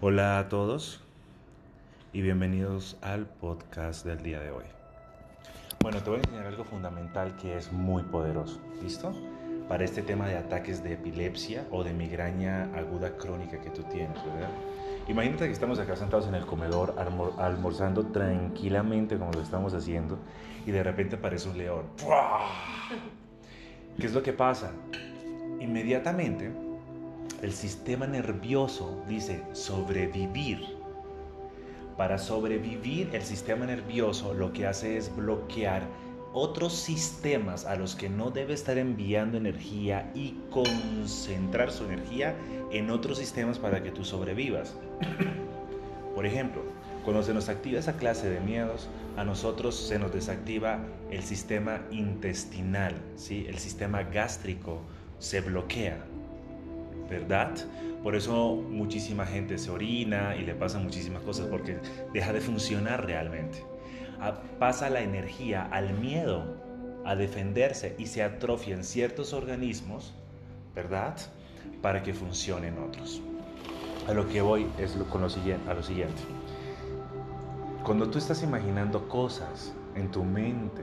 Hola a todos y bienvenidos al podcast del día de hoy. Bueno, te voy a enseñar algo fundamental que es muy poderoso, ¿listo? Para este tema de ataques de epilepsia o de migraña aguda crónica que tú tienes, ¿verdad? Imagínate que estamos acá sentados en el comedor almorzando tranquilamente como lo estamos haciendo y de repente aparece un león. ¿Qué es lo que pasa? Inmediatamente el sistema nervioso dice sobrevivir. Para sobrevivir, el sistema nervioso lo que hace es bloquear otros sistemas a los que no debe estar enviando energía y concentrar su energía en otros sistemas para que tú sobrevivas. Por ejemplo, cuando se nos activa esa clase de miedos, a nosotros se nos desactiva el sistema intestinal, ¿sí? el sistema gástrico se bloquea. ¿Verdad? Por eso muchísima gente se orina y le pasan muchísimas cosas porque deja de funcionar realmente. Ah, pasa la energía al miedo, a defenderse y se atrofian ciertos organismos, ¿verdad? Para que funcionen otros. A lo que voy es con lo siguiente, a lo siguiente. Cuando tú estás imaginando cosas en tu mente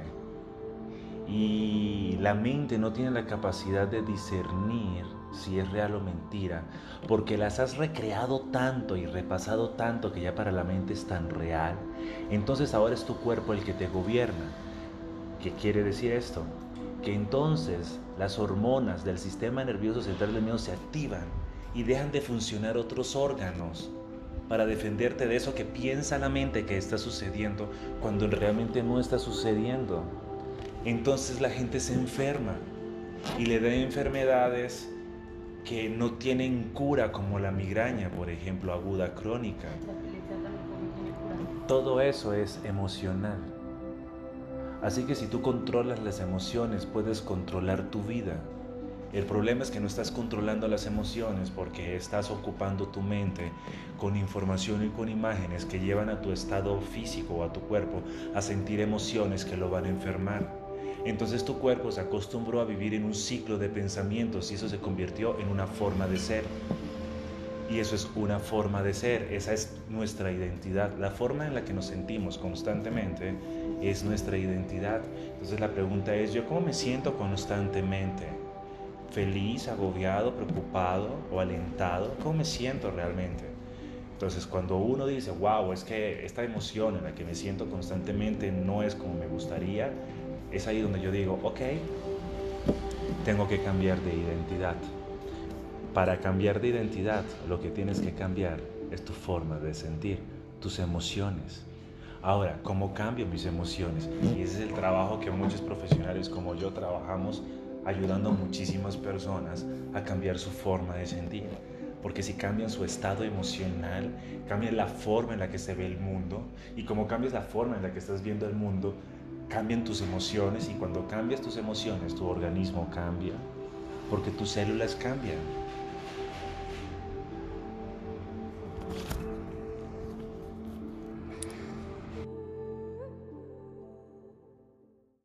y la mente no tiene la capacidad de discernir si es real o mentira, porque las has recreado tanto y repasado tanto que ya para la mente es tan real, entonces ahora es tu cuerpo el que te gobierna. ¿Qué quiere decir esto? Que entonces las hormonas del sistema nervioso central del miedo se activan y dejan de funcionar otros órganos para defenderte de eso que piensa la mente que está sucediendo cuando realmente no está sucediendo. Entonces la gente se enferma y le da enfermedades que no tienen cura como la migraña, por ejemplo, aguda crónica. Todo eso es emocional. Así que si tú controlas las emociones, puedes controlar tu vida. El problema es que no estás controlando las emociones porque estás ocupando tu mente con información y con imágenes que llevan a tu estado físico o a tu cuerpo a sentir emociones que lo van a enfermar. Entonces tu cuerpo se acostumbró a vivir en un ciclo de pensamientos y eso se convirtió en una forma de ser. Y eso es una forma de ser, esa es nuestra identidad. La forma en la que nos sentimos constantemente es nuestra identidad. Entonces la pregunta es, ¿yo cómo me siento constantemente? ¿Feliz, agobiado, preocupado o alentado? ¿Cómo me siento realmente? Entonces cuando uno dice, wow, es que esta emoción en la que me siento constantemente no es como me gustaría, es ahí donde yo digo, ok, tengo que cambiar de identidad. Para cambiar de identidad, lo que tienes que cambiar es tu forma de sentir, tus emociones. Ahora, ¿cómo cambio mis emociones? Y ese es el trabajo que muchos profesionales como yo trabajamos ayudando a muchísimas personas a cambiar su forma de sentir. Porque si cambian su estado emocional, cambian la forma en la que se ve el mundo. Y como cambias la forma en la que estás viendo el mundo, cambian tus emociones y cuando cambias tus emociones tu organismo cambia porque tus células cambian.